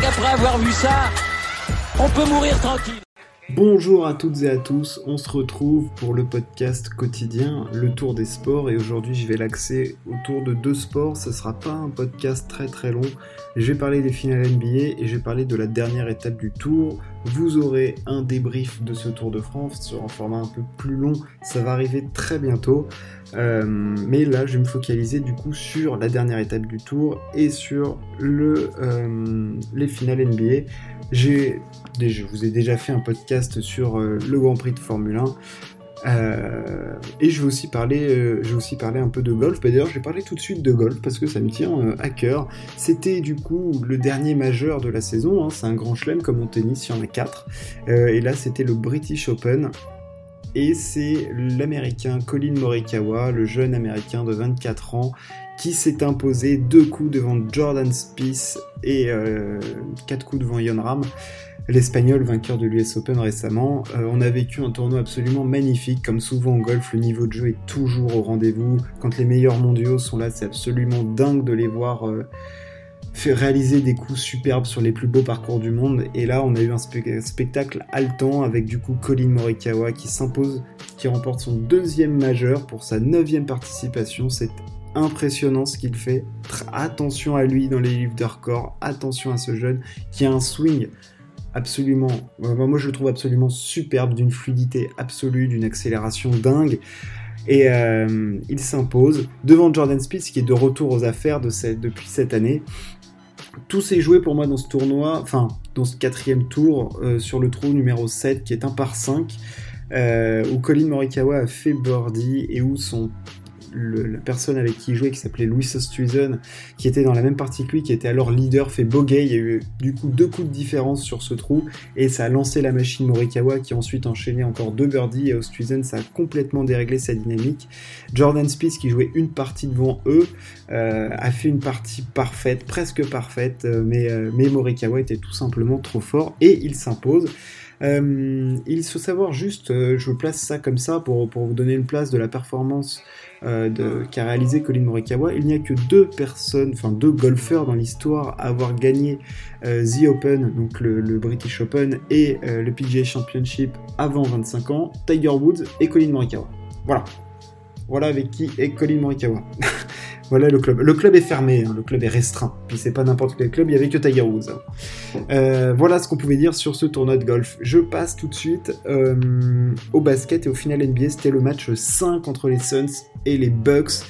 qu'après avoir vu ça, on peut mourir tranquille. Bonjour à toutes et à tous, on se retrouve pour le podcast quotidien, le tour des sports, et aujourd'hui je vais l'axer autour de deux sports, ce sera pas un podcast très très long, je vais parler des finales NBA et je vais parler de la dernière étape du tour, vous aurez un débrief de ce Tour de France sur un format un peu plus long, ça va arriver très bientôt, euh, mais là je vais me focaliser du coup sur la dernière étape du tour et sur euh, les finales NBA. J'ai, je vous ai déjà fait un podcast sur euh, le Grand Prix de Formule 1. Euh, et je vais aussi parler, euh, aussi parler un peu de golf. Bah, d'ailleurs, je vais parler tout de suite de golf parce que ça me tient à cœur. C'était du coup le dernier majeur de la saison. Hein. C'est un grand chelem comme en tennis, il y en a quatre. et là, c'était le British Open. Et c'est l'américain Colin Morikawa, le jeune américain de 24 ans, qui s'est imposé deux coups devant Jordan Spieth et euh, quatre coups devant Yon Ram, l'espagnol vainqueur de l'US Open récemment. Euh, on a vécu un tournoi absolument magnifique, comme souvent en golf, le niveau de jeu est toujours au rendez-vous. Quand les meilleurs mondiaux sont là, c'est absolument dingue de les voir. Euh, réaliser des coups superbes sur les plus beaux parcours du monde. Et là, on a eu un spectacle haletant avec du coup Colin Morikawa qui s'impose, qui remporte son deuxième majeur pour sa neuvième participation. C'est impressionnant ce qu'il fait. Attention à lui dans les livres de record, attention à ce jeune qui a un swing absolument, moi je le trouve absolument superbe, d'une fluidité absolue, d'une accélération dingue. Et euh, il s'impose devant Jordan Spieth qui est de retour aux affaires depuis cette année. Tout s'est joué pour moi dans ce tournoi, enfin dans ce quatrième tour euh, sur le trou numéro 7 qui est un par 5. Euh, où Colin Morikawa a fait birdie et où son la personne avec qui il jouait, qui s'appelait Louis Oosthuizen, qui était dans la même partie que lui, qui était alors leader, fait bogey. Il y a eu du coup deux coups de différence sur ce trou et ça a lancé la machine Morikawa qui ensuite enchaîné encore deux birdies et Oosthuizen, ça a complètement déréglé sa dynamique. Jordan Spieth qui jouait une partie devant eux euh, a fait une partie parfaite, presque parfaite, euh, mais, euh, mais Morikawa était tout simplement trop fort et il s'impose. Il faut savoir juste, je place ça comme ça pour, pour vous donner une place de la performance euh, qu'a réalisé Colin Morikawa, il n'y a que deux personnes, enfin deux golfeurs dans l'histoire à avoir gagné euh, The Open, donc le, British Open et euh, le PGA Championship avant 25 ans, Tiger Woods et Colin Morikawa. Voilà. Voilà avec qui est Colin Morikawa. Voilà le club. Le club est fermé, hein, le club est restreint. Puis c'est pas n'importe quel club, il y avait que Tiger Woods. Hein. Euh, voilà ce qu'on pouvait dire sur ce tournoi de golf. Je passe tout de suite euh, au basket et au final NBA. C'était le match 5 entre les Suns et les Bucks.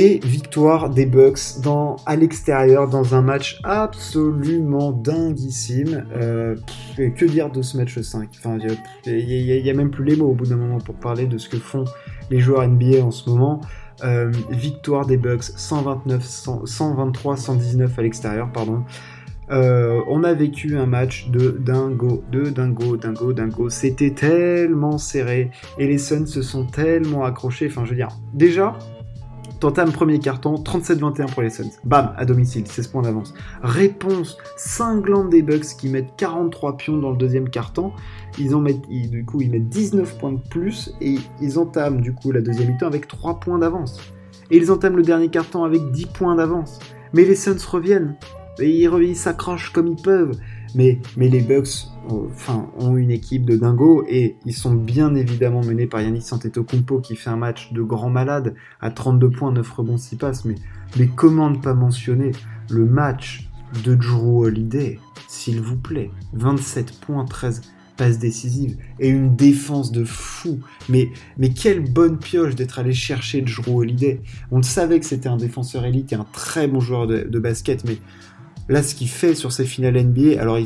Et victoire des Bucks dans, à l'extérieur dans un match absolument dinguissime. Euh, que dire de ce match 5 Enfin, il n'y a, a, même plus les mots au bout d'un moment pour parler de ce que font les joueurs NBA en ce moment. Euh, victoire des Bucks 129, 123, 119 à l'extérieur, pardon. Euh, on a vécu un match de dingo, de dingo, dingo, dingo. C'était tellement serré et les Suns se sont tellement accrochés. Enfin, je veux dire, déjà, T'entames premier carton, 37-21 pour les Suns. Bam, à domicile, 16 points d'avance. Réponse cinglante des Bucks qui mettent 43 pions dans le deuxième carton. Ils ont du coup, ils mettent 19 points de plus et ils entament du coup la deuxième mi-temps avec 3 points d'avance. Et ils entament le dernier carton avec 10 points d'avance. Mais les Suns reviennent. Et ils, ils s'accrochent comme ils peuvent. Mais, les Bucks enfin, ont une équipe de dingo et ils sont bien évidemment menés par Yannis Antetokounmpo qui fait un match de grand malade à 32 points, 9 rebonds, 6 passes. Mais, comment ne pas mentionner le match de Drew Holiday, s'il vous plaît? 27 points, 13 passes décisives et une défense de fou. Mais, quelle bonne pioche d'être allé chercher Drew Holiday. On savait que c'était un défenseur élite et un très bon joueur de basket, mais Là, ce qu'il fait sur ces finales NBA, alors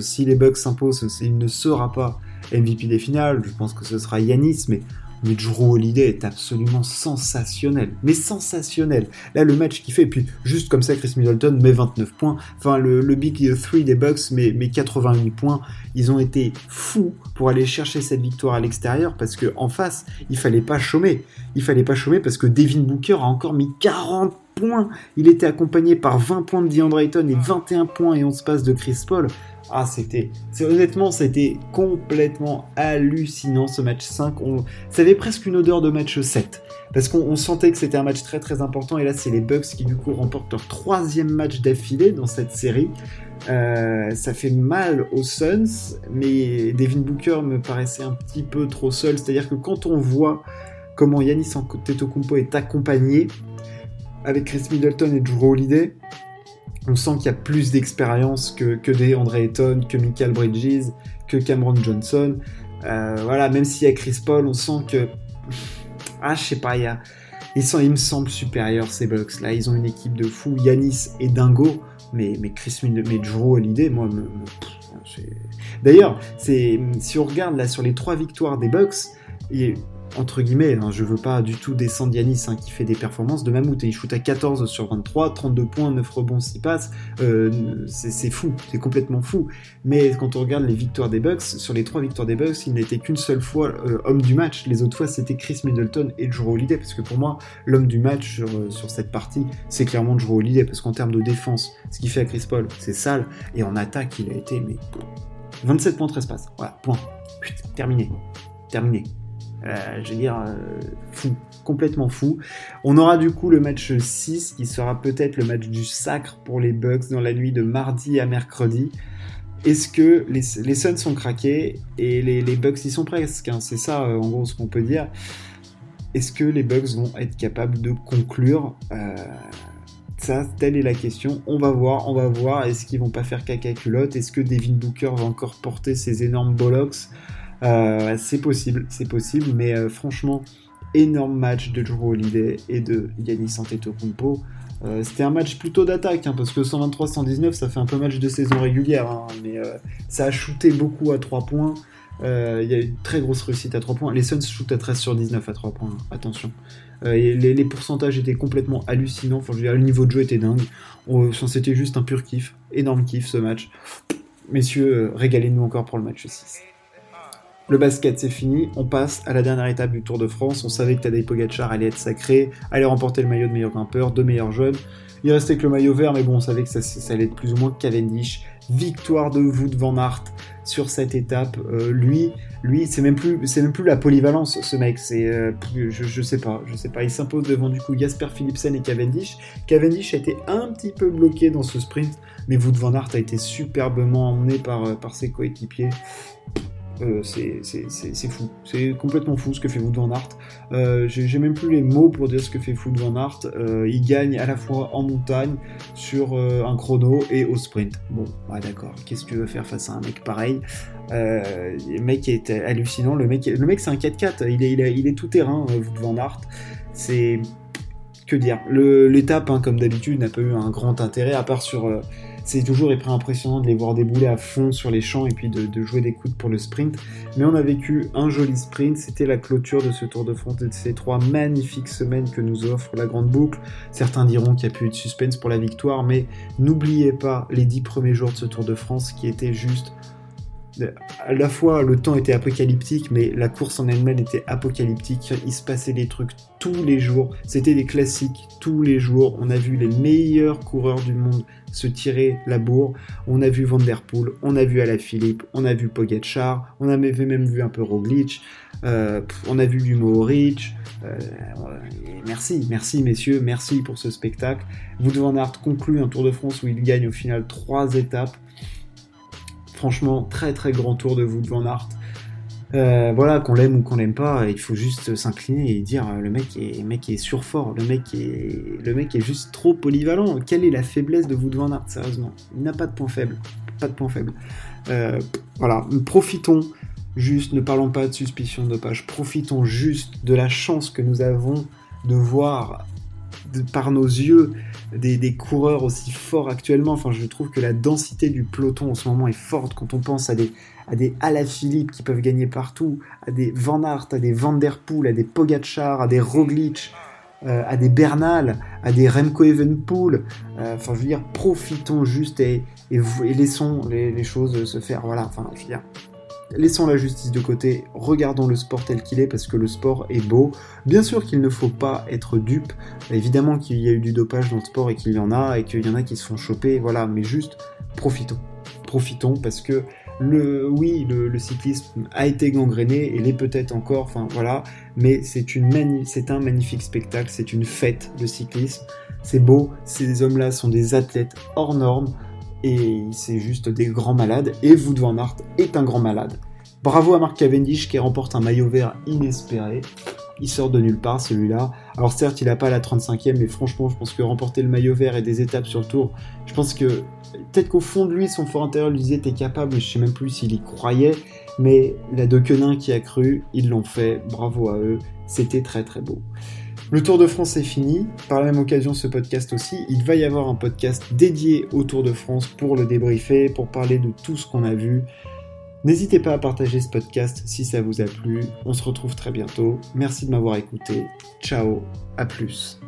si les Bucks s'imposent, il ne sera pas MVP des finales, je pense que ce sera Yanis, mais, mais Drew Holiday est absolument sensationnel. Mais sensationnel. Là, le match qu'il fait, et puis juste comme ça, Chris Middleton met 29 points. Enfin, le, Big 3 des Bucks met, met 88 points. Ils ont été fous pour aller chercher cette victoire à l'extérieur parce que en face, il fallait pas chômer. Il fallait pas chômer parce que Devin Booker a encore mis 40 Il était accompagné par 20 points de DeAndre Ayton et 21 points et 11 passes de Chris Paul. Ah, c'était, honnêtement, c'était complètement hallucinant ce match 5. On, ça avait presque une odeur de match 7 parce qu'on sentait que c'était un match très très important. Et là, c'est les Bucks qui du coup remportent leur troisième match d'affilée dans cette série. Euh, ça fait mal aux Suns, mais Devin Booker me paraissait un petit peu trop seul. C'est-à-dire que quand on voit comment Yanis Antetokounmpo est accompagné avec Chris Middleton et Drew Holiday, on sent qu'il y a plus d'expérience que, que des André Ayton, que Michael Bridges, que Cameron Johnson. Euh, voilà, même s'il y a Chris Paul, on sent que. Ah, je sais pas, il y a. Ils, me semblent supérieurs ces Bucks là. Ils ont une équipe de fous. Yanis et Dingo mais, mais Chris mais Drew Holiday, moi, me, D'ailleurs, si on regarde là sur les trois victoires des Bucks, entre guillemets, hein, je veux pas du tout descendre Yanis hein, qui fait des performances de mammouth et il shoot à 14 sur 23, 32 points, 9 rebonds, 6 passes, euh, c'est fou, c'est complètement fou. Mais quand on regarde les victoires des Bucks, sur les 3 victoires des Bucks, il n'était qu'une seule fois euh, homme du match, les autres fois c'était Chris Middleton et Drew Holiday, parce que pour moi, l'homme du match sur, euh, cette partie, c'est clairement Drew Holiday, parce qu'en termes de défense, ce qu'il fait à Chris Paul, c'est sale, et en attaque, il a été, mais 27 points, 13 passes, voilà, point, terminé, terminé. Euh, je veux dire, euh, fou, complètement fou. On aura du coup le match 6 qui sera peut-être le match du sacre pour les Bucks dans la nuit de mardi à mercredi. Est-ce que les, les, Suns sont craqués et les, les Bucks y sont presque hein, C'est ça euh, en gros ce qu'on peut dire. Est-ce que les Bucks vont être capables de conclure ça, telle est la question. On va voir, on va voir. Est-ce qu'ils vont pas faire caca culotte? Est-ce que Devin Booker va encore porter ses énormes bollocks? C'est possible, c'est possible, mais euh, franchement, énorme match de Drew Holiday et de Yannis Antetokounmpo. Euh, c'était un match plutôt d'attaque, hein, parce que 123-119, ça fait un peu match de saison régulière, hein, mais ça a shooté beaucoup à 3 points. Il y a une très grosse réussite à 3 points. Les Suns shootent à 13 sur 19 à 3 points, attention. Et les, pourcentages étaient complètement hallucinants. Enfin, je veux dire, le niveau de jeu était dingue. C'était juste un pur kiff. Énorme kiff ce match. Messieurs, régalez-nous encore pour le match 6. Le basket, c'est fini. On passe à la dernière étape du Tour de France. On savait que Tadej Pogacar allait être sacré, allait remporter le maillot de meilleur grimpeur, de meilleurs jeunes. Il restait que le maillot vert, mais bon, on savait que ça, allait être plus ou moins Cavendish. Victoire de Wout van Aert sur cette étape. Euh, lui, lui, c'est même plus, c'est même plus la polyvalence, ce mec. C'est, euh, je, je, sais pas, je sais pas. Il s'impose devant du coup Jasper Philipsen et Cavendish. Cavendish a été un petit peu bloqué dans ce sprint, mais Wout van Aert a été superbement emmené par, euh, par ses coéquipiers. Euh, c'est fou. C'est complètement fou ce que fait Wood Van Aert. Euh, J'ai même plus les mots pour dire ce que fait Wood Van Aert. Euh, il gagne à la fois en montagne, sur un chrono et au sprint. Bon, d'accord. Qu'est-ce que tu veux faire face à un mec pareil? Le mec est hallucinant. Le mec, le mec c'est un 4x4. Il est, il, est, il est tout terrain, Wood Van Aert. C'est. Que dire? L'étape, hein, comme d'habitude, n'a pas eu un grand intérêt, à part sur c'est toujours impressionnant de les voir débouler à fond sur les champs et puis de, jouer des coups pour le sprint. Mais on a vécu un joli sprint, c'était la clôture de ce Tour de France et de ces trois magnifiques semaines que nous offre la Grande Boucle. Certains diront qu'il n'y a plus eu de suspense pour la victoire, mais n'oubliez pas les dix premiers jours de ce Tour de France qui étaient juste à la fois le temps était apocalyptique, mais la course en elle-même était apocalyptique. Il se passait des trucs tous les jours. C'était des classiques tous les jours. On a vu les meilleurs coureurs du monde se tirer la bourre. On a vu Van Der Poel, on a vu Alaphilippe, on a vu Pogacar, on avait même vu un peu Roglic, euh, on a vu du Mohoric. Euh, merci, merci messieurs, merci pour ce spectacle. Wout van conclut un Tour de France où il gagne au final trois étapes. Très très grand tour de Wout van Aert. Euh, voilà, qu'on l'aime ou qu'on l'aime pas, il faut juste s'incliner et dire euh, le mec est, le mec surfort, le mec est, le mec est juste trop polyvalent. Quelle est la faiblesse de Wout van Aert, sérieusement? Il n'a pas de point faible, pas de point faible. Euh, voilà, profitons juste, ne parlons pas de suspicion de dopage, profitons juste de la chance que nous avons de voir par nos yeux des, coureurs aussi forts actuellement. Enfin, je trouve que la densité du peloton en ce moment est forte quand on pense à des, à des Alaphilippe qui peuvent gagner partout, à des Van Aert, à des Van Der Poel, à des Pogacar, à des Roglic, euh, à des Bernal, à des Remco Evenpool. Euh, enfin, je veux dire, profitons juste et, et, laissons les, les, choses se faire. Voilà, enfin, je veux dire, Laissons la justice de côté, regardons le sport tel qu'il est parce que le sport est beau. Bien sûr qu'il ne faut pas être dupe, évidemment qu'il y a eu du dopage dans le sport et qu'il y en a et qu'il y en a qui se font choper, voilà, mais juste profitons. Profitons parce que le, oui, le, cyclisme a été gangréné et l'est peut-être encore, enfin voilà, mais c'est c'est un magnifique spectacle, c'est une fête le cyclisme, c'est beau, ces hommes-là sont des athlètes hors normes, et c'est juste des grands malades. Et Wout van Aert est un grand malade. Bravo à Marc Cavendish qui remporte un maillot vert inespéré. Il sort de nulle part celui-là. Alors certes, il n'a pas la 35e, mais franchement, je pense que remporter le maillot vert et des étapes sur le tour, je pense que peut-être qu'au fond de lui, son fort intérieur lui disait t'es capable, je sais même plus s'il y croyait, mais la Quenin qui a cru, ils l'ont fait, bravo à eux, c'était très très beau. Le Tour de France est fini. Par la même occasion, ce podcast aussi, il va y avoir un podcast dédié au Tour de France pour le débriefer, pour parler de tout ce qu'on a vu. N'hésitez pas à partager ce podcast si ça vous a plu. On se retrouve très bientôt. Merci de m'avoir écouté. Ciao, à plus.